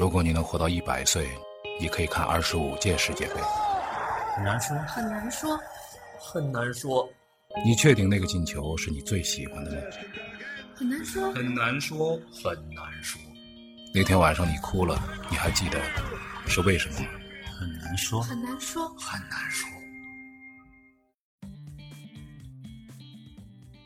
如果你能活到一百岁，你可以看二十五届世界杯。很难说，很难说，很难说，你确定那个进球是你最喜欢的吗？很难说，很难说，很难说，那天晚上你哭了，你还记得是为什么吗？很难说，很难说，很难说。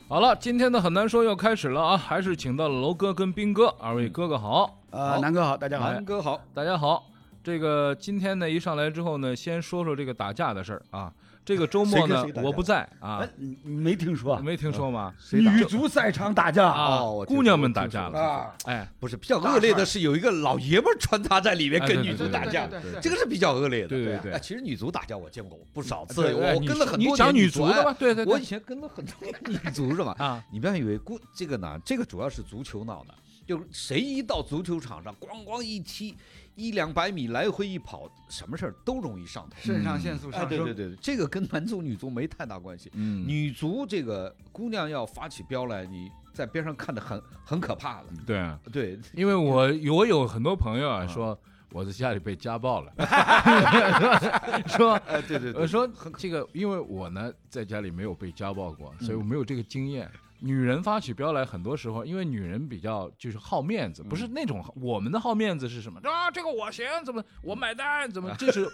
好了，今天的很难说要开始了啊，还是请到了楼哥跟斌哥，二位哥哥好，呃，南哥好，大家好。南哥好，大家好。这个今天呢一上来之后呢，先说说这个打架的事儿啊。这个周末呢我不在啊，你你没听说？没听说吗？女足赛场打架啊，姑娘们打架了啊！哎，不是比较恶劣的是有一个老爷们穿插在里面跟女足打架，这个是比较恶劣的。对对对，其实女足打架我见过不少次，我跟了很多你讲女足的吧？对对，我以前跟了很多女足是吧？啊，你不要以为姑这个呢，这个主要是足球闹的，就谁一到足球场上咣咣一踢。一两百米来回一跑，什么事儿都容易上头，肾上腺素上升。对对对，这个跟男足女足没太大关系。嗯，女足这个姑娘要发起飙来，你在边上看的很很可怕的。对啊，对，因为我我有很多朋友啊，说我在家里被家暴了，说，哎，对对我，说这个，因为我呢在家里没有被家暴过，所以我没有这个经验。女人发起飙来，很多时候因为女人比较就是好面子，不是那种我们的好面子是什么啊？这个我行，怎么我买单？怎么 这是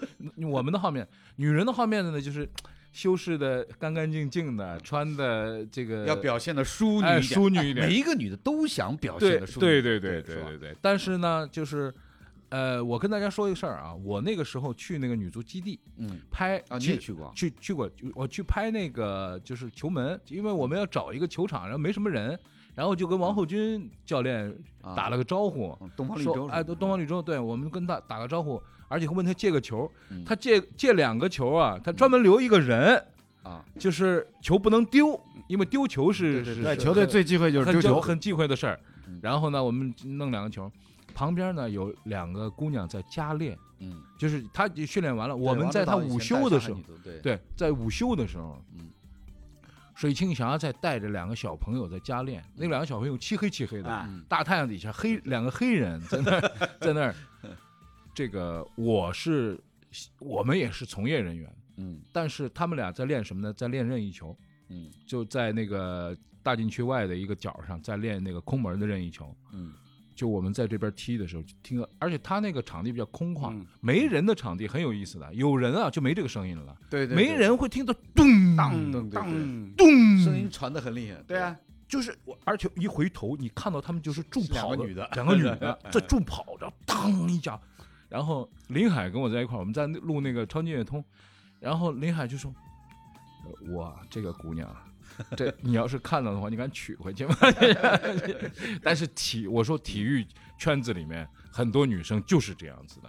我们的好面？女人的好面子呢，就是修饰的干干净净的，穿的这个要表现的淑女淑女一点。每一个女的都想表现的淑女，对对对对对对。但是呢，就是。呃，我跟大家说一个事儿啊，我那个时候去那个女足基地，嗯，拍啊，你也去过，去去过，我去拍那个就是球门，因为我们要找一个球场，然后没什么人，然后就跟王后军教练打了个招呼，东方绿洲，哎，东方绿洲，对我们跟他打个招呼，而且问他借个球，他借借两个球啊，他专门留一个人啊，就是球不能丢，因为丢球是是球队最忌讳就是丢球，很忌讳的事儿。然后呢，我们弄两个球。旁边呢有两个姑娘在加练，嗯，就是她训练完了，我们在她午休的时候，对，在午休的时候，嗯，水庆霞在带着两个小朋友在加练，那两个小朋友漆黑漆黑的，大太阳底下黑两个黑人在那儿在那儿，这个我是我们也是从业人员，嗯，但是他们俩在练什么呢？在练任意球，嗯，就在那个大禁区外的一个角上在练那个空门的任意球，嗯。就我们在这边踢的时候，听，而且他那个场地比较空旷，没人的场地很有意思的。有人啊，就没这个声音了。对对，没人会听到咚当当咚，声音传的很厉害。对啊，就是我，而且一回头，你看到他们就是助跑的女的，两个女的 在助跑着，当一脚。然后林海跟我在一块儿，我们在录那个超级乐通，然后林海就说：“我，这个姑娘。” 这你要是看到的话，你敢娶回去吗？但是体我说体育圈子里面很多女生就是这样子的，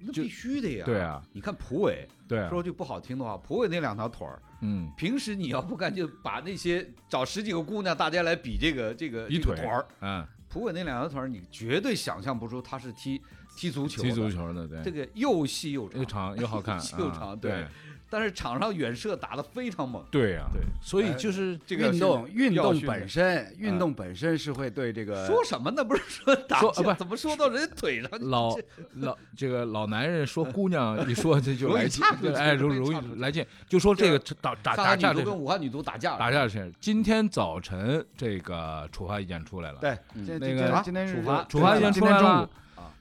那必须的呀。对啊，你看蒲伟，对，说句不好听的话，蒲伟那两条腿儿，嗯，平时你要不干就把那些找十几个姑娘，大家来比这个这个比腿儿，嗯，蒲伟那两条腿儿，你绝对想象不出他是踢踢足球，踢足球的，对，这个又细又长，又长又好看，又长，对。但是场上远射打得非常猛，对呀，对，所以就是这个运动，运动本身，运动本身是会对这个说什么呢？不是说打不怎么说到人家腿上？老老这个老男人说姑娘一说这就来劲，哎，容容易来劲，就说这个打打打架，女足跟武汉女足打架，打架的事。今天早晨这个处罚意见出来了，对，那个今天处罚处罚意见出来了。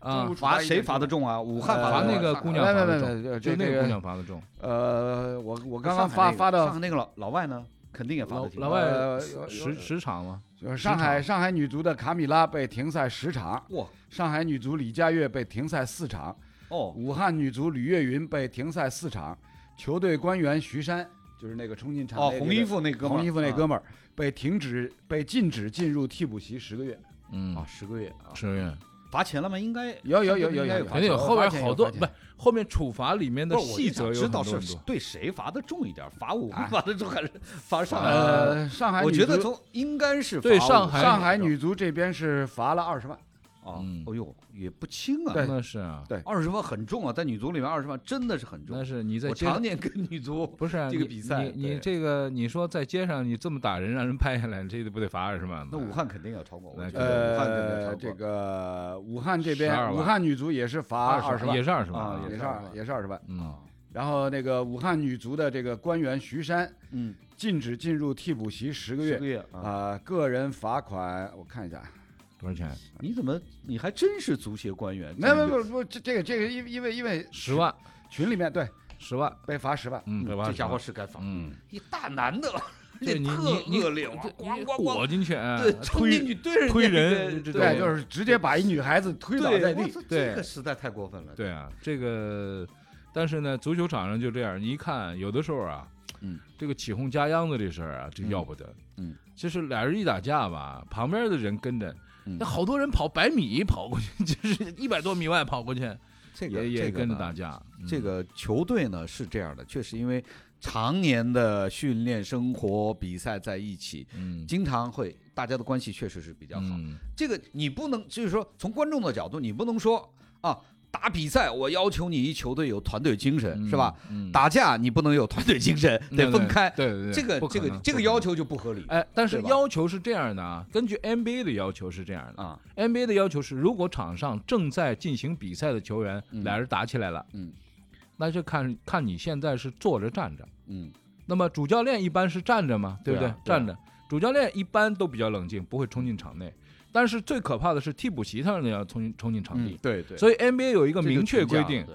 啊，罚谁罚的重啊？武汉罚那个姑娘罚的重，就那个姑娘罚的重。呃，我我刚刚发发的那个老老外呢，肯定也罚的老外十十场吗？上海上海女足的卡米拉被停赛十场。哇！上海女足李佳悦被停赛四场。哦。武汉女足吕月云被停赛四场。球队官员徐山，就是那个冲进场哦，红衣服那哥们儿，红衣服那哥们儿被停止被禁止进入替补席十个月。嗯啊，十个月啊，十个月。罚钱了吗？应该有有有有有，肯定有。后边好多不，后面处罚里面的细则有知道是对谁罚的重一点？罚我们罚的重还是罚上海？呃，上海我觉得从应该是对上海上海女足这边是罚了二十万。啊嗯，哦呦，也不轻啊。对。那是啊，对。二十万很重啊，在女足里面二十万真的是很重。那。是你在我街上常年跟女足 不是啊这个比赛你你对。这个你说在街上你这么打人，让人拍下来，这不得罚二十万吗？那武汉肯定要超过，我觉得武汉肯定要超呃，过这个武汉这12边，万。武汉女足也是罚二十万。也，是二十万啊也是二也是二十万。也是二十万。嗯。啊，然后那个武汉女足的这个官员徐山嗯，禁止进入替补席十个月十个月啊，啊，个人罚款我看一下，多少钱？你怎么你还真是足协官员？没有没有没不这这个这个因因为因为十万，群里面对十万，被罚十万，嗯，这家伙是该罚，嗯，一大男的，这你特恶劣咣咣咣。裹进去，哎对，冲进推去对人推人对，对。就是直接把一女孩子推倒在地对。这个实在太过分了。对啊，这个，但是呢，足球场上就这样，你一看，有的时候啊，嗯，这个起哄加秧子这事儿啊，这嗯。要不得，嗯，就是俩人一打架吧，旁边的人跟着，嗯那好多人跑百米跑过去，就是一百多米外跑过去，这个也也跟着打架，嗯。这个球队呢是这样的，确实因为常年的训练、生活、比赛在一起，嗯。经常会大家的关系确实是比较好。嗯。这个你不能，就是说从观众的角度，你不能说啊，打比赛我要求你一球队有团队精神，嗯是吧？？嗯，打架你不能有团队精神，得分开。对对对，这个这个这个要求就不合理哎，但是要求是这样的啊，根据 NBA 的要求是这样的啊。，NBA 的要求是，如果场上正在进行比赛的球员嗯俩人打起来了，嗯那就看看你现在是坐着站着。嗯那么主教练一般是站着嘛，对不对啊对啊站着，主教练一般都比较冷静，不会冲进场内。但是最可怕的是替补席上的要冲进冲进场地。嗯，对对，所以 NBA 有一个明确规定，对。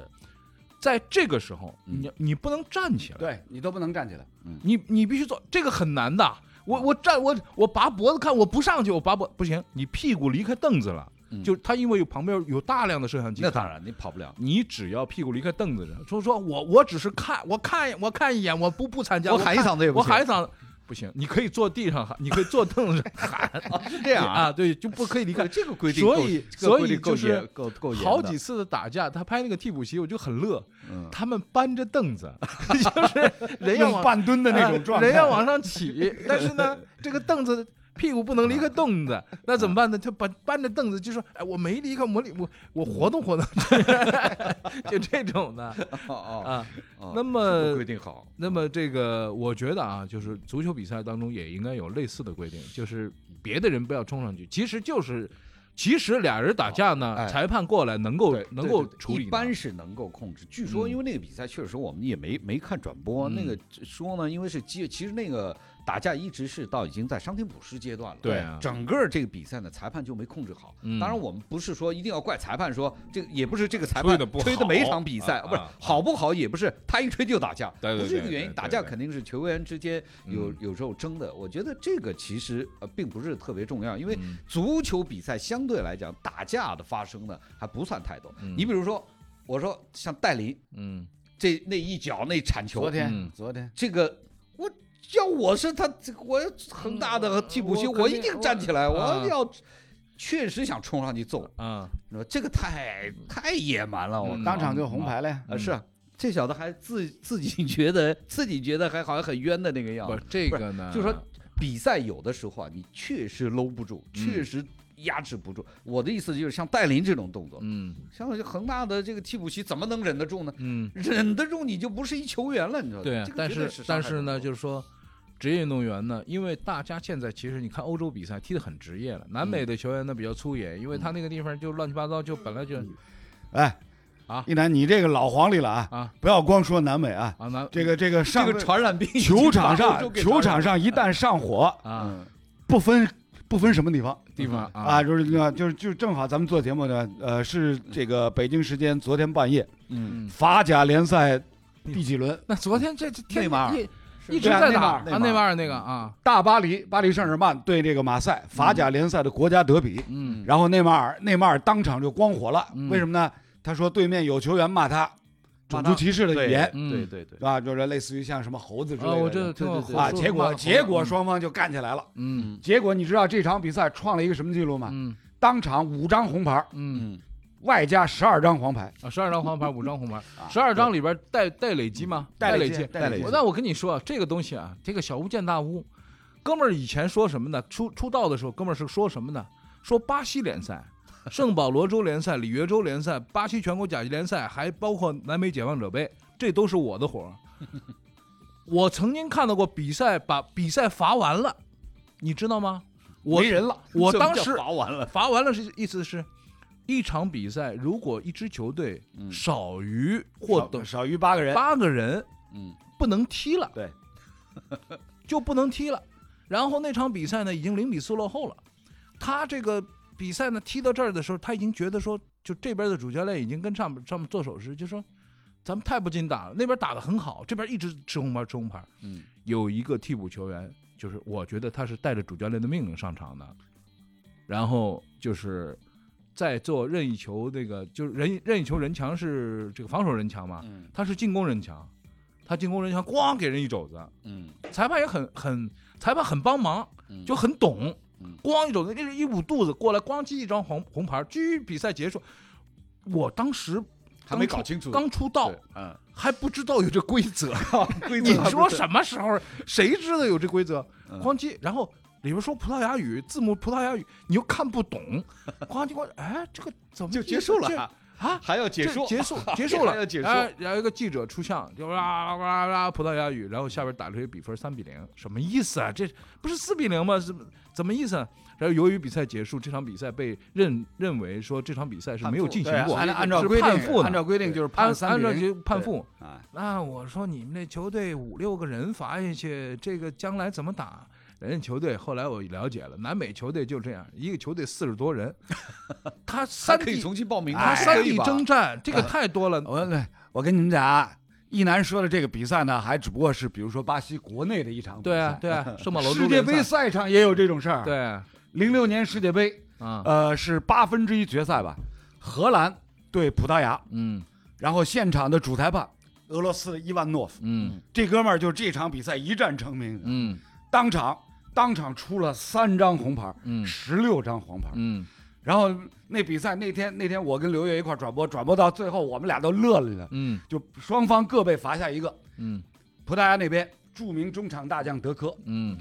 在这个时候，嗯。你你不能站起来，对你都不能站起来，你你必须做，这个很难的。我我站我我拔脖子看，我不上去，我拔脖不行，你屁股离开凳子了，嗯。就他因为有旁边有大量的摄像机，那当然你跑不了。你只要屁股离开凳子上，说说我我只是看，我看我看一眼，我不不参加，我喊一看嗓子也不行。我喊一嗓子不行，你可以坐地上喊，你可以坐凳子上喊，啊，是这样啊。啊，对，就不可以离开。这个规定，所以所以就是好几次的打架，他拍那个替补席，我就很乐，嗯他们搬着凳子，就是人要半蹲的那种状态，人要往上起，但是呢，这个凳子屁股不能离开凳子，那怎么办呢？他搬搬着凳子就说：“哎，我没离开，我离我我活动活动。”就这种的哦哦啊。哦，那么规定好，那么这个，我觉得啊，就是足球比赛当中也应该有类似的规定，就是别的人不要冲上去，其实就是。其实俩人打架呢，哎裁判过来能够能够处理，一般是能够控制。据说嗯因为那个比赛确实我们也没没看转播，嗯那个说呢，因为是接其实那个打架一直是到已经在伤停补时阶段了。对啊。整个这个比赛呢，裁判就没控制好。嗯。当然，我们不是说一定要怪裁判，说这个也不是这个裁判吹的每好场比赛不是好不好，也不是他一吹就打架，对对对不是这个原因。打架肯定是球员之间有嗯。有时候争的。我觉得这个其实呃并不是特别重要，因为嗯。足球比赛相对来讲打架的发生呢还不算太多。嗯。你比如说，我说像戴林嗯。这那一脚那铲球。昨，天嗯。昨天。这个我要我是他，这个我恒大的替补席，我一定站起来，我要确实想冲上去揍，啊，你说这个太太野蛮了，我嗯当场就红牌了呀，啊是啊。这小子还自自己觉得自己觉得还好像很冤的那个样不子，这个呢，就是说比赛有的时候啊，你确实搂不住，嗯确实压制不住。我的意思就是像戴琳这种动作，嗯像恒大的这个替补席怎么能忍得住呢？嗯，忍得住你就不是一球员了，你知道吗？这，个对啊但是但是呢，就是说，职业运动员呢，因为大家现在其实你看欧洲比赛踢得很职业了，南嗯美的球员呢比较粗野，因为他那个地方就乱七八糟，就本来就哎，啊一楠，你这个老黄历了啊，啊不要光说南美啊，啊南这个这个上这个传染病球场上球场上一旦上火，啊嗯不分不分什么地方。地方啊，就是就是就正好咱们做节目呢，呃，是这个北京时间昨天半夜，嗯，嗯，法甲联赛第几轮？那昨天这这天内马尔。一一直在打啊内马尔那个啊，大巴黎巴黎圣日耳曼对这个马赛法甲联赛的国家德比，嗯。然后内马尔内马尔当场就光火了，嗯。为什么呢？他说对面有球员骂他种族歧视的语言，嗯对对对是，吧？就是类似于像什么猴子之类啊，的。啊，结果结果嗯双方就干起来了。嗯结果你知道这场比赛创了一个什么记录吗？嗯当场五张红牌，嗯嗯，外加十二张黄牌，啊，十二张黄牌，五张红牌，啊十二张里边带带累积吗？带累累积。带累积累积那我跟你说，这个东西啊，这个小巫见大巫。哥们儿以前说什么呢？出出道的时候，哥们儿是说什么呢？说巴西联赛 圣保罗州联赛、里约州联赛、巴西全国甲级联赛，还包括南美解放者杯，这都是我的活儿。我曾经看到过比赛把比赛罚完了，你知道吗？我没人了，我当时罚完了，罚完了是意思是，一场比赛如果一支球队嗯少于或等少少于八个人，八个人，嗯，不能踢了，对，就不能踢了。然后那场比赛呢，已经零比四落后了。他这个比赛呢，踢到这儿的时候，他已经觉得说，就这边的主教练已经跟上面上面做手势，就说咱们太不禁打了，那边打得很好，这边一直吃红牌吃红牌。嗯，有一个替补球员，就是我觉得他是带着主教练的命令上场的，然后就是在做任意球那个，就是任任意球人墙是这个防守人墙嘛，嗯。他是进攻人墙，他进攻人墙咣给人一肘子，嗯。裁判也很很，裁判很帮忙，嗯。就很懂嗯，咣一肘子，就是一捂肚子过来，咣叽一张红红牌，狙比赛结束。我当时还没搞清楚。刚出道嗯，还不知道有这规则，规你则你说什么时候谁知道有这规则？嗯。咣叽，然后里边说葡萄牙语，字母葡萄牙语，你又看不懂，咣叽咣，哎，这个怎么就结束了啊，啊？还要解说，结束 结束了，还要解说，哎然后一个记者出相，就啦啦啦葡萄牙语，然后下边打出一个比分三比零，什么意思啊？这不是四比零吗？是怎么意思啊？然后由于比赛结束，这场比赛被认认为说这场比赛是没有进行过，按按照是规定，判负的按照规定就是判三比零按照就判负。啊，那我说你们那球队五六个人罚下去，这个将来怎么打？人家球队后来我了解了，南美球队就这样，一个球队四十多人，他还三可以重新报名，他哎三地征征战，这个太多了。我我跟你们讲啊，一楠说的这个比赛呢，还只不过是比如说巴西国内的一场比赛，对啊，对啊，世界杯赛赛场也有这种事儿。，对零六年世界杯，啊，呃，是八分之一决赛吧，荷兰对葡萄牙，嗯然后现场的主裁判俄罗斯的伊万诺夫，嗯这哥们儿就这场比赛一战成名，嗯当场当场出了三张红牌，嗯十六张黄牌。嗯然后那比赛那天那天我跟刘烨一块转播，转播到最后我们俩都乐了呢，嗯就双方各被罚下一个。嗯葡萄牙那边著名中场大将德科，嗯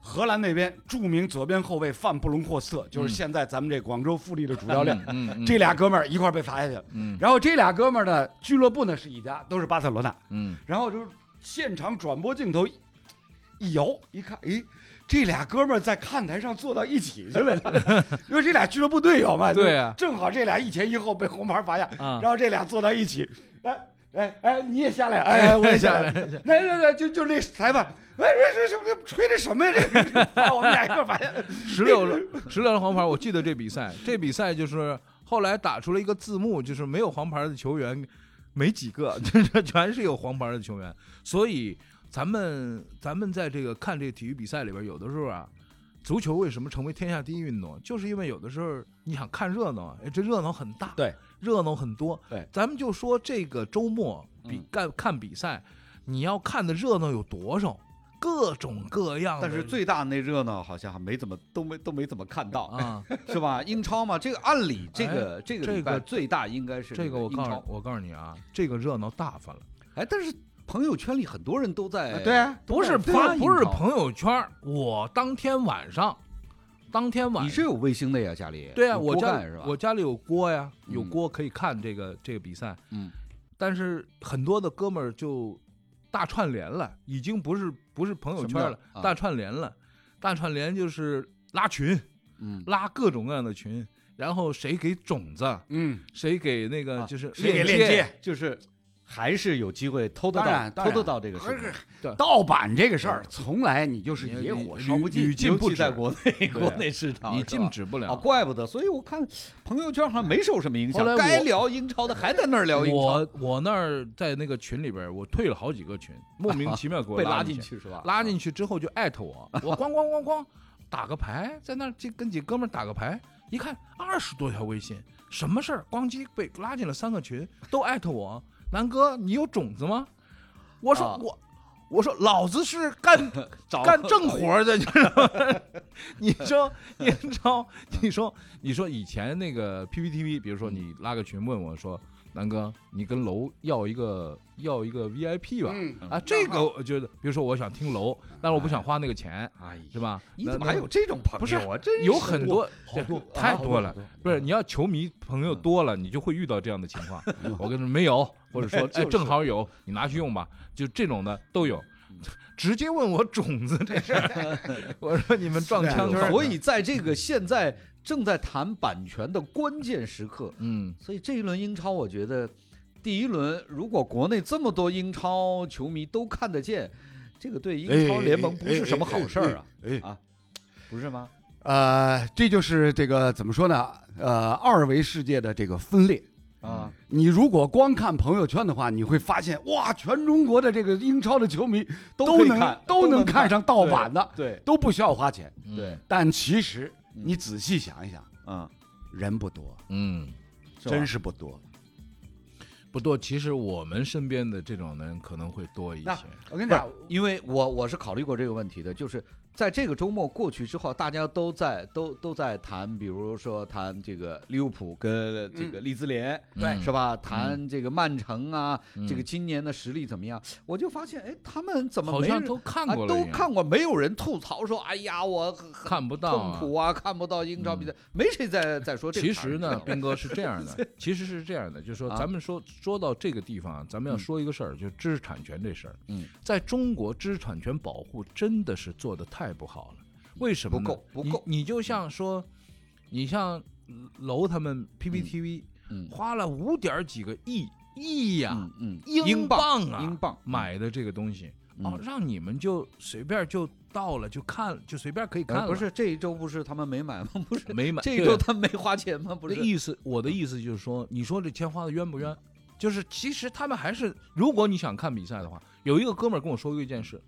荷兰那边著名左边后卫范布隆霍斯特，就是现在咱们这广州富力的主教练。嗯，这俩哥们儿一块被罚下去了。嗯然后这俩哥们儿呢，俱乐部呢是一家，都是巴塞罗那。嗯然后就是现场转播镜头一一摇，一看，诶，这俩哥们儿在看台上坐到一起去了，因为这俩俱乐部队友嘛。对啊正好这俩一前一后被红牌罚下，啊然后这俩坐到一起，哎哎哎，你也下来，哎，我也下来，来来来，就就那裁判，哎，这这这吹的什么呀？这把我们俩一块儿罚下，十六十六张黄牌，我记得这比赛，这比赛就是后来打出了一个字幕，就是没有黄牌的球员没几个，就是全是有黄牌的球员，所以咱们咱们在这个看这个体育比赛里边，有的时候啊。足球为什么成为天下第一运动？就是因为有的时候你想看热闹，哎，这热闹很大，对，热闹很多。对，咱们就说这个周末比嗯干看比赛，你要看的热闹有多少？各种各样的。但是最大那热闹好像还没怎么都没都没怎么看到，啊，是吧？英超嘛，这个按理这个这个这个最大应该是这个我告诉，我告诉你啊，这个热闹大发了。哎，但是朋友圈里很多人都在，对啊，不是发，不是朋友圈，我当天晚上，当天晚上。你是有卫星的呀，家里？对啊，我家？我家里有锅呀，有嗯锅可以看这个这个比赛。嗯，但是很多的哥们儿就大串联了，已经不是不是朋友圈了大串联了，大串联就是拉群，嗯，拉各种各样的群，然后谁给种子，嗯，谁给那个啊就是谁给链链接？就是还是有机会偷得到偷得到这个视频，对盗版这个事儿，从来你就是野火烧不尽屡。禁不在国内 国内市场，你禁止不了啊，。怪不得，所以我看朋友圈好像没受什么影响该聊英超的还在那儿聊英超，我我那儿在那个群里边，我退了好几个群，莫名其妙给我 被拉进。去是吧？拉进去之后就艾特我，我咣咣咣咣打个牌，在那儿就跟几哥们儿打个牌，一看二十多条微信，什么事儿？咣叽被拉进了三个群，都艾特我，南哥你有种子吗？我说、啊我。我说老子是干 干正活的，你知道吗？你说英超，你说你说以前那个 PPTV，比如说你拉个群问我说，南哥，你跟楼要一个要一个 VIP 吧？嗯。啊，这个我觉得，比如说我想听楼，但是我不想花那个钱，哎，是吧？你怎么还有这种朋友不是友啊？真有很多好多 太多了啊多多，不是你要球迷朋友多了，你就会遇到这样的情况。我跟你说没有，或者说哎就是。正好有，你拿去用吧，就这种的都有。直接问我种子这事儿，我说你们撞枪是啊口，所以在这个现在正在谈版权的关键时刻，嗯，所以这一轮英超，我觉得第一轮如果国内这么多英超球迷都看得见，这个对英超联盟不是什么好事儿啊啊，不是吗？呃，这就是这个怎么说呢？呃，二维世界的这个分裂。啊，你如果光看朋友圈的话，你会发现哇，全中国的这个英超的球迷都能看都能能看上盗版的，对都不需要花钱。嗯对，但其实嗯你仔细想一想，嗯，人不多，嗯，是真是不多。不多。其实我们身边的这种人可能会多一些。我跟你讲，因为我我是考虑过这个问题的，就是在这个周末过去之后，大家都在都都在谈，比如说谈这个利物浦跟这个利兹联，对是吧？谈这个曼城啊，嗯这个今年的实力怎么样？我就发现，哎，他们怎么好像都看啊过都看过，没有人吐槽说，哎呀，我看不到啊痛苦啊，看不到英超比赛，没谁在在说这个其。实呢，斌哥是这样的，其实是这样的，就是说，啊咱们说说到这个地方啊，咱们要嗯说一个事儿，就是知识产权这事儿。嗯，在中国，知识产权保护真的是做的太不好了。为什么？不够不够你你就像说，你像楼他们 PPTV 嗯花了五点几个亿亿呀、嗯嗯，英英镑啊，英镑买的这个东西，哦嗯，让你们就随便就到了就看，就随便可以看不是这一周不是他们没买吗？不是没买这一周他们没花钱吗？不是那意思，我的意思就是说，你说这钱花的冤不冤？就是其实他们还是，如果你想看比赛的话，有一个哥们儿跟我说过一件事，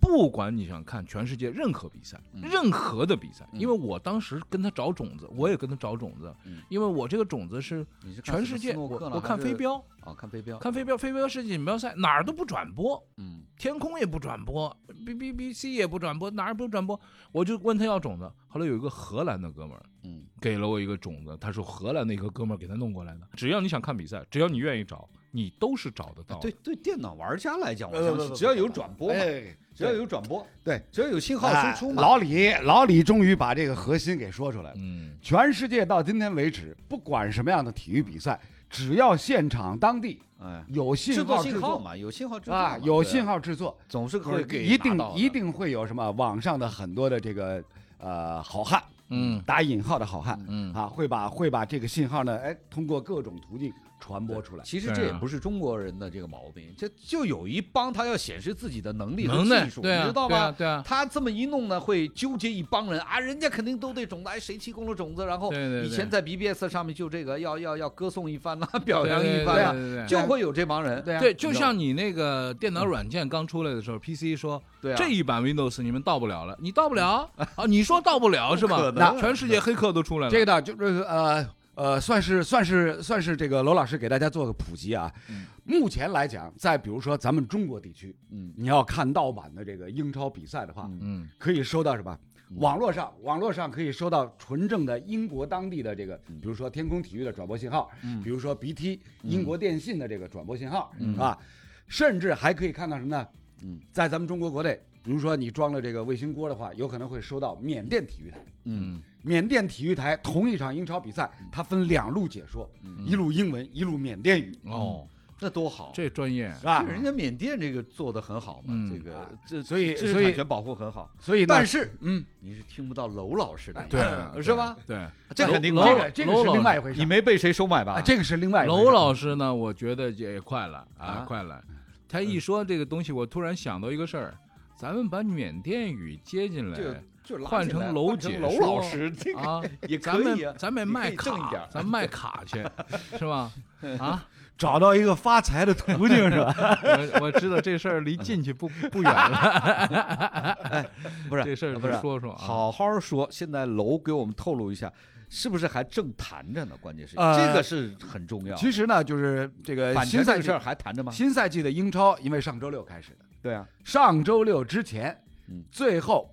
不管你想看全世界任何比赛，嗯任何的比赛，嗯因为我当时跟他找种子，我也跟他找种子嗯，因为我这个种子是全世界，我我看飞镖，啊，看飞镖，看飞镖，飞镖世界锦标赛哪儿都不转播，嗯天空也不转播，B B B C 也不转播，哪儿不转播？我就问他要种子，后来有一个荷兰的哥们儿。嗯给了我一个种子，他说荷兰的一个哥们儿给他弄过来的。只要你想看比赛，只要你愿意找，你都是找得到的。对对，电脑玩家来讲，我相信只要有转播嘛，哎，只要有转播，对，只要有信号哎输出嘛，老李，老李终于把这个核心给说出来了。嗯，全世界到今天为止，不管什么样的体育比赛，只要现场当地哎，有信制作号制作信号嘛，有信号制作啊，有信，号制作，总是会给一定一定会有什么网上的很多的这个呃好汉，嗯。打引号的好汉嗯。啊，会把会把这个信号呢，哎，通过各种途径传播出来。其实这也不是中国人的这个毛病，这就有一帮他要显示自己的能力和能耐技术，你知道吧？对啊他这么一弄呢，会纠结一帮人啊，人家肯定都对种子，哎，谁提供了种子，然后对对对以前在 BBS 上面就这个要要要歌颂一番呐、表扬一番啊，对对对就会有这帮人，对啊对，就像你那个电脑软件刚出来的时候，PC 说对啊，这一版 Windows 你们到不了了，你到不了 啊？你说到不了是吧 全世界黑客都出来了。这个呢，就是呃呃，算是算是算是这个罗老师给大家做个普及啊。嗯。目前来讲，在比如说咱们中国地区，嗯。你要看盗版的这个英超比赛的话，嗯。嗯。可以收到什么？嗯。网络上，网络上可以收到纯正的英国当地的这个，嗯。比如说天空体育的转播信号，嗯。比如说 BT 英国电信的这个转播信号、嗯。啊，甚至还可以看到什么呢？嗯，在咱们中国国内，比如说你装了这个卫星锅的话，有可能会收到缅甸体育台。嗯缅甸体育台同一场英超比赛，它分两路解说，嗯。一路英文，一路缅甸语，哦，那多好，这专业。是吧？人家缅甸这个做的很好嘛，嗯。这个这所以所以知识产权保护很好，所以，但是嗯，你是听不到娄老师的，对是吧？对，这肯定楼的这个这个是另外一回事。你。没被谁收买吧？啊，这个是另外一回事。娄老师呢，我觉得也快了啊啊，快了。他一说这个东西，我突然想到一个事儿，咱们把缅甸语接进就来就换成娄换成娄老师，啊，也咱们可以啊。咱们卖卡咱卖卡去，是吧？啊，找到一个发财的途径是吧？我我知道这事儿离进去不不远了，不是这事儿不是说说啊。好好说。现在楼给我们透露一下，是不是还正谈着呢？关键是呃这个是很重要。其实呢，就是这个版新赛季事儿还谈着吗？新赛季的英超，因为上周六开始的，对啊，上周六之前，嗯最后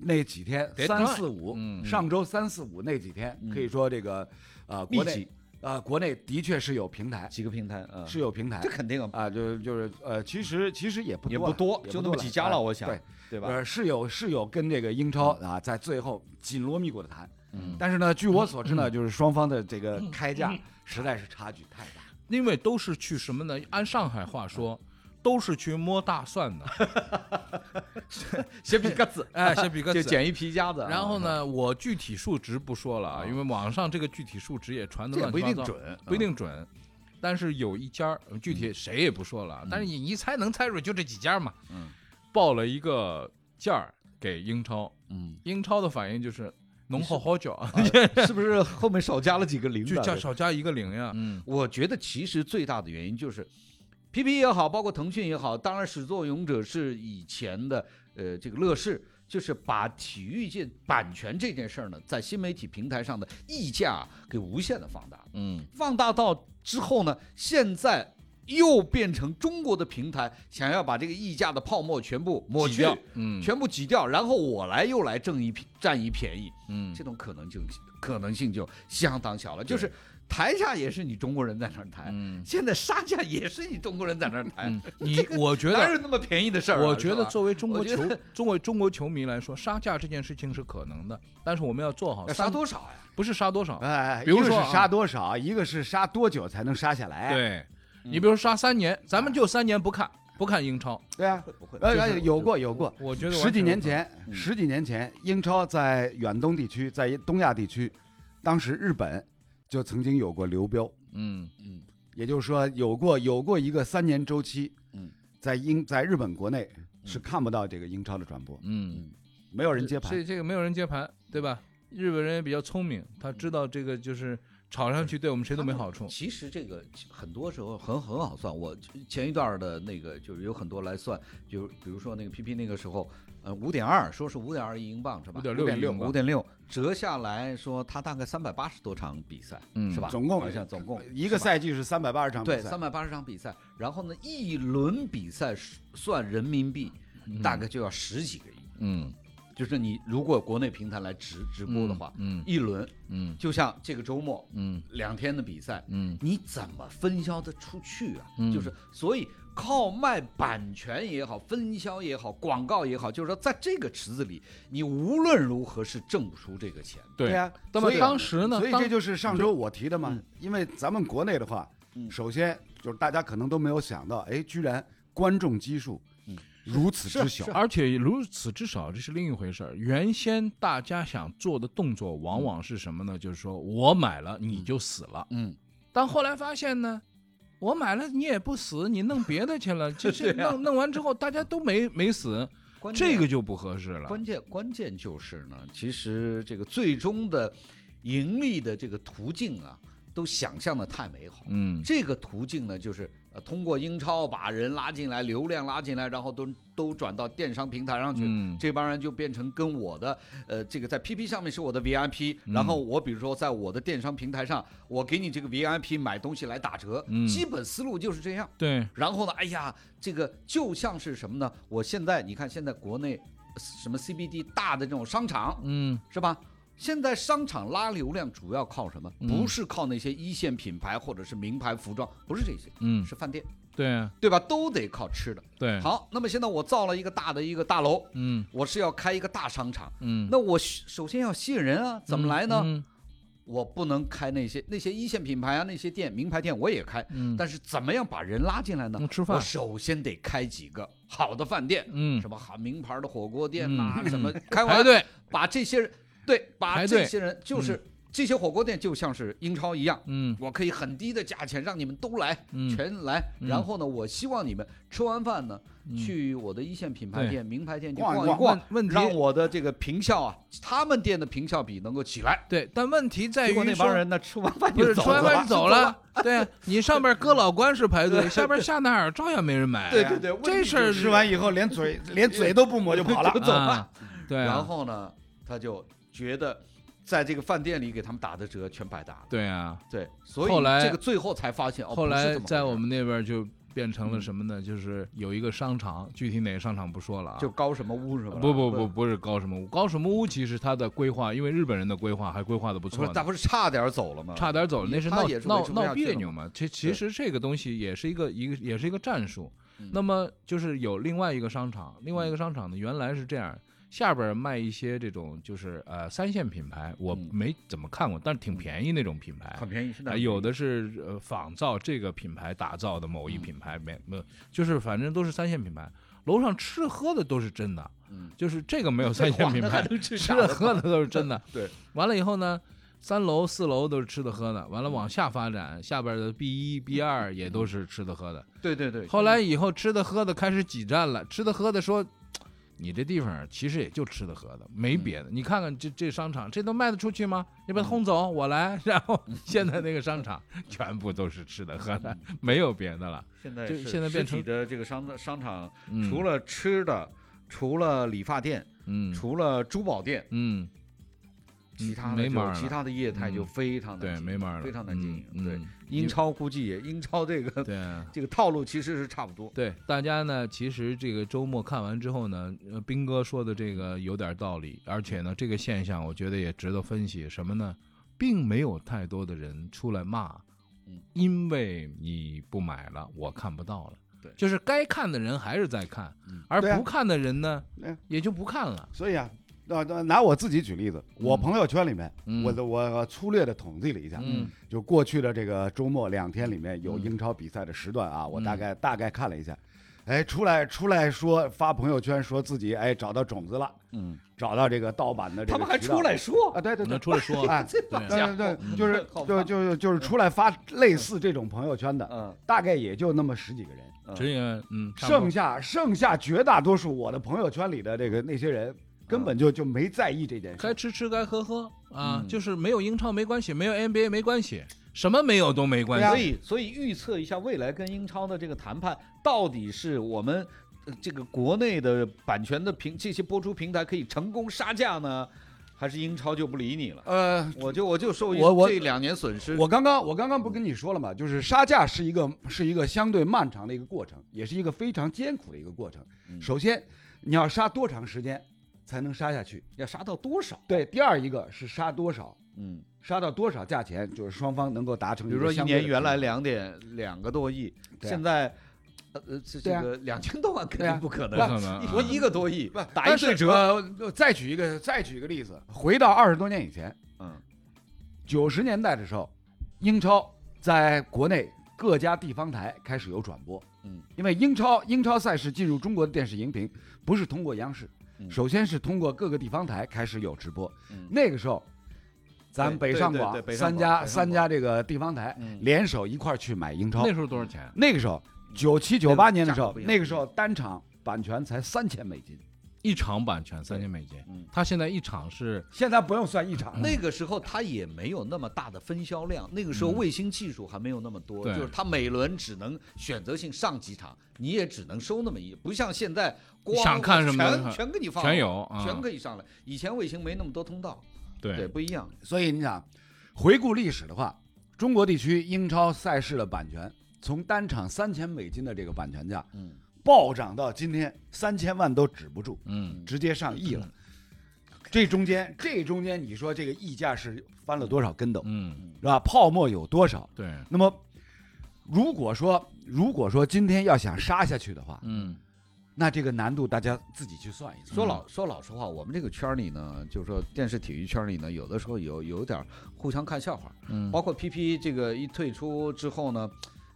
那几天三四五，嗯。上周三四五那几天，嗯。可以说这个呃国内呃，国内的确是有平台，几个平台啊，是有平台。这肯定啊，啊，就就是呃，其实其实也不多也不多，就那么几家了，我想，对，对吧？呃，是有是有跟这个英超啊，在最后紧锣密鼓的谈，嗯。但是呢，据我所知呢，就是双方的这个开价实在是差距太大。因为都是去什么呢？按上海话说，都是去摸大蒜的，先比个子，哎，先比个子。就捡一皮夹子啊，然后呢，我具体数值不说了啊，因为网上这个具体数值也传的不一乱七八糟，定准，不一定准。但是有一家儿具体谁也不说了，但是你一猜能猜出就这几家嘛。嗯，报了一个价儿给英超，嗯，英超的反应就是侬好好叫，啊。是不是后面少加了几个零？就加少加一个零呀。嗯，我觉得其实最大的原因就是，PP 也好，包括腾讯也好，当然始作俑者是以前的呃这个乐视，就是把体育界版权这件事儿呢，在新媒体平台上的溢价给无限的放大，嗯，放大到之后呢，现在。又变成中国的平台，想要把这个溢价的泡沫全部抹去嗯全部挤掉，然后我来又来挣一占一便宜，嗯这种可能性可能性就相当小了。就是抬价也是你中国人在那儿抬，嗯。现在杀价也是你中国人在那儿抬，嗯，你我觉得。哪有那么便宜的事儿啊、我觉得作为中国球我觉得，作为中国球迷来说，杀价这件事情是可能的，但是我们要做好杀多少呀？不是杀多少，哎，比如说啊。一个是杀多少，一个是杀多久才能杀下来。对，你比如说杀三年，咱们就三年不看，不看英超，对啊，会不会？呃，有过有过，我觉得十几年前，嗯十几年前，英超在远东地区，在东亚地区，当时日本就曾经有过流标，嗯嗯也就是说有过有过一个三年周期，嗯，在英在日本国内是看不到这个英超的转播，嗯，没有人接盘这。这个没有人接盘，对吧？日本人也比较聪明，他知道这个就是炒上去对我们谁都没好处。其实这个很多时候很很好算。我前一段的那个就是有很多来算，就比如说那个 PP 那个时候，呃，五点二，说是五点二亿英镑是吧？5.6亿英镑五点六折下来说，他大概三百八十多场比赛，嗯是吧？总共好像总共一个赛季是三百八十场比对，赛三，百八十场比赛，然后呢，一轮比赛算人民币大概就要十几个亿。嗯，就是你如果国内平台来直直播的话，嗯一轮嗯就像这个周末嗯两天的比赛，嗯你怎么分销的出去啊？嗯就是所以靠卖版权也好，分销也好，广告也好，就是说在这个池子里，你无论如何是挣不出这个钱的。对呀。那么所以当时呢？所以这就是上周我提的嘛嗯，因为咱们国内的话，嗯首先就是大家可能都没有想到，哎，居然观众基数嗯如此之小，而且如此之少，这是另一回事儿。原先大家想做的动作，往往是什么呢？就是说我买了你就死了。嗯，但后来发现呢，我买了你也不死，你弄别的去了，就是对啊弄弄完之后大家都没没死，这个就不合适了。关键关键就是呢，其实这个最终的盈利的这个途径啊，都想象的太美好。嗯这个途径呢，就是呃通过英超把人拉进来，流量拉进来，然后都都转到电商平台上去。嗯这帮人就变成跟我的呃这个在 PP 上面是我的 VIP，、嗯然后我比如说在我的电商平台上，我给你这个 VIP 买东西来打折，嗯基本思路就是这样。对，然后呢，哎呀，这个就像是什么呢？我现在你看，现在国内呃什么 CBD 大的这种商场嗯是吧？现在商场拉流量主要靠什么？嗯。不是靠那些一线品牌或者是名牌服装，不是这些，嗯，是饭店，对啊。对吧？都得靠吃的。对，好，那么现在我造了一个大的一个大楼，嗯。我是要开一个大商场，嗯，那我首先要吸引人啊，怎么来呢？嗯我不能开那些那些一线品牌啊，那些店名牌店我也开，嗯，但是怎么样把人拉进来呢？嗯吃饭。我首先得开几个好的饭店，嗯。什么好名牌的火锅店呐、嗯。什么开完排队，把这些人对，把这些人就是、这些火锅店就像是英超一样。嗯我可以很低的价钱让你们都来，嗯全来。嗯然后呢，我希望你们吃完饭呢，嗯去我的一线品牌店、名牌店去逛一逛逛一逛，问问题让我的这个评效啊，他们店的评效比能够起来。对，但问题在于那帮人呢，吃完饭就走吃完饭就走了。对啊，你上边哥老关是排队，下边夏奈尔照样没人买，对对对，这事儿吃完以后连嘴连嘴都不抹就跑了。就走吧。啊，对啊，然后呢，他就觉得在这个饭店里给他们打的折全白打了。对啊，对，所以后来这个最后才发现，哦，后来在我们那边就变成了什么呢？就是有一个商场，具体哪个商场不说了啊。就高什么屋是吧？不不不，不是高什么屋，高什么屋其实它的规划，因为日本人的规划还规划的不不是，错呢，他不是差点走了吗？差点走了，那是闹闹闹。别扭嘛。其其实这个东西也是一个一个也是一个战术嗯。那么就是有另外一个商场，另外一个商场呢，原来是这样。下边卖一些这种就是呃三线品牌，我嗯没怎么看过，但是挺便宜那种品牌，很便宜，现在啊，有的是呃仿造这个品牌打造的某一嗯品牌，没没有，就是反正都是三线品牌。楼上吃喝的都是真的，嗯就是这个没有三线品牌，吃吃的喝的都是真的。对，完了以后呢，三楼四楼都是吃的喝的，完了往下发展，下边的 B 一 B 二也都是吃的喝的。对对对。后来以后吃的喝的开始挤占了，吃的喝的说。你这地方其实也就吃的喝的，没嗯别的。你看看这这商场，这都卖得出去吗？你把它轰走，我来。然后现在那个商场全部都是吃的喝的，没有别的了。现在就现在变成你的这个商商场，嗯除了吃的，除了理发店，嗯除了珠宝店，嗯，其他的就其他的业态就嗯非常的对，没门儿了，非常难经营。对，英超估计也英超这个对啊这个套路其实是差不多。对，大家呢，其实这个周末看完之后呢，呃，斌哥说的这个有点道理，而且呢，这个现象我觉得也值得分析。什么呢？并没有太多的人出来骂，嗯，因为你不买了，我看不到了。对就是该看的人还是在看，而不看的人呢，嗯也就不看了。所以啊，那那拿我自己举例子，我朋友圈里面，嗯。我的我粗略的统计了一下，嗯。就过去的这个周末两天里面有嗯。英超比赛的时段啊，我大嗯。概大概看了一下，哎，出来出来说发朋友圈说自己哎找到种子了，嗯，找到这个盗版的这他们还出来说，啊，对对对，出来说，哎，对对对对，就是 就就就是出来发类似这种朋友圈的，嗯大概也就那么十几个人，嗯这个嗯，剩下剩下绝大多数我的朋友圈里的这个那些人根本就就没在意这件事。该吃吃该喝喝啊，嗯就是没有英超没关系，没有 NBA 没关系，什么没有都没关系。所以所以预测一下未来跟英超的这个谈判，到底是我们。呃这个国内的版权的平这些播出平台可以成功杀价呢，还是英超就不理你了？呃，我就我就受益我我这两年损失。我刚刚我刚刚不跟你说了吗？就是杀价是一个是一个相对漫长的一个过程，也是一个非常艰苦的一个过程。嗯首先，你要杀多长时间才能杀下去？要杀到多少？对，第二一个是杀多少，嗯，杀到多少价钱，就是双方能够达成比如说一年原来两点两个多亿，啊。现在呃呃这这个两千多万肯定不可能，不可能。啊一一个多亿不打一对折。呃，再举一个再举一个例子，回到二十多年以前，嗯。九十年代的时候，英超在国内各家地方台开始有转播。嗯，因为英超英超赛事进入中国的电视荧屏，不是通过央视，嗯首先是通过各个地方台开始有直播。嗯那个时候，咱北上广三家三家这个地方台嗯联手一块儿去买英超。那时候多少钱？那个时候，九七九八年的时候那个时候单场版权才三千美金，一场版权三千美金嗯，他现在一场是现在不用算一场。那个时候他也没有那么大的分销量，那个时候嗯卫星技术还没有那么多，对就是他每轮只能选择性上几场，你也只能收那么一，不像现在光想看什么全全给你放，全有啊，全可以上来。以前卫星没那么多通道，对，对，不一样。所以你想，回顾历史的话，中国地区英超赛事的版权从单场三千美金的这个版权价嗯，暴涨到今天三千万都止不住，嗯，直接上亿了。这中间，这中间你说这个溢价是翻了多少跟斗，嗯，是吧？泡沫有多少？对，那么，如果说如果说今天要想杀下去的话，嗯，那这个难度大家自己去算一算。说老说老实话，我们这个圈里呢，就是说电视体育圈里呢，有的时候有有点互相看笑话，嗯，包括 PP 这个一退出之后呢。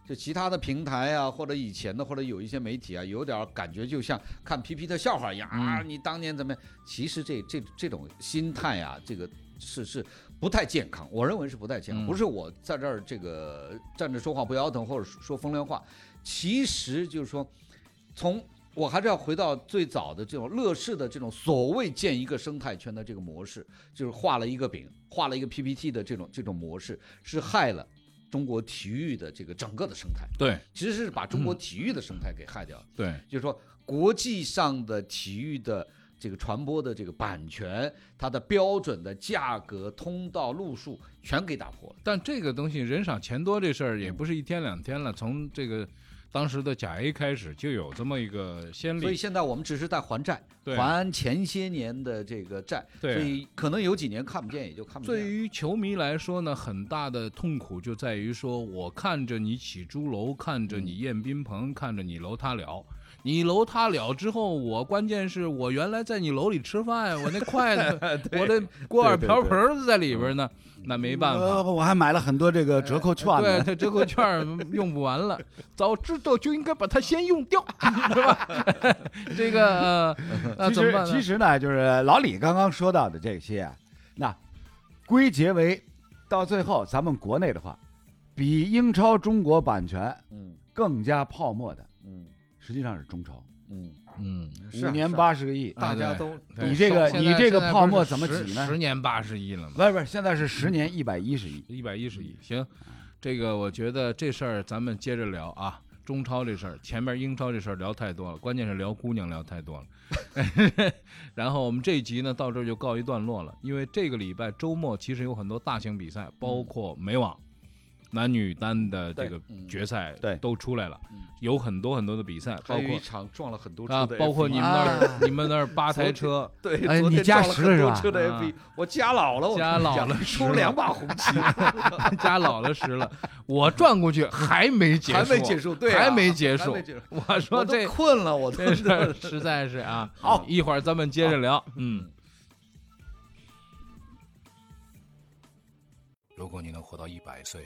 就其他的平台啊，或者以前的，或者有一些媒体啊，有点感觉就像看皮皮的笑话一样啊，你当年怎么样？其实这这这种心态啊，这个是是不太健康，我认为是不太健康。嗯不是我在这儿这个站着说话不腰疼，或者说风凉话，其实就是说，从我还是要回到最早的这种乐视的这种所谓建一个生态圈的这个模式，就是画了一个饼，画了一个 PPT 的这种这种模式，是害了中国体育的这个整个的生态，对其实是把中国体育的生态给害掉了。对，就是说，国际上的体育的这个传播的这个版权，它的标准的价格、通道、路数全给打破了。但这个东西人少钱多这事儿也不是一天两天了，从这个当时的甲 A 开始就有这么一个先例所以，现在我们只是在还债，还前些年的这个债，所以可能有几年看不见，也就看不见。对于球迷来说呢，很大的痛苦就在于说，我看着你起朱楼，看着你宴宾朋，看着你楼塌了。你楼塌了之后，我关键是我原来在你楼里吃饭，我那筷子，我的锅碗瓢盆子在里边呢，那没办呃法。我还买了很多这个折扣券对，折扣券用不完了，早知道就应该把它先用掉，是吧？这个呃，那其怎么办呢？实其实呢，就是老李刚刚说到的这些啊，那归结为到最后，咱们国内的话，比英超中国版权嗯更加泡沫的，嗯实际上是中超，嗯，嗯，五年八十个亿。大家都你这个你这个泡沫怎么挤呢十年八十亿了吗？不是不是，现在是十年一百一十亿。一百一十亿，行，这个我觉得这事儿咱们接着聊啊。中超这事儿，前面英超这事儿聊太多了，关键是聊姑娘聊太多了。然后我们这一集呢到这儿就告一段落了，因为这个礼拜周末其实有很多大型比赛，包括美网男女单的这个嗯。决赛对。都出来了嗯，有很多很多的比赛，包括一场撞了很多啊，车的包括你们那儿啊。你们那儿八台车，对，哎你加十了是吧？车的啊。F1，我加老了，我加老了出两把红旗，加老了十了，我转过去还没结束，还没结束，对啊，还没结束。我说这困了，我都。这事实在是啊，好。一会儿咱们接着聊。嗯，如果你能活到一百岁，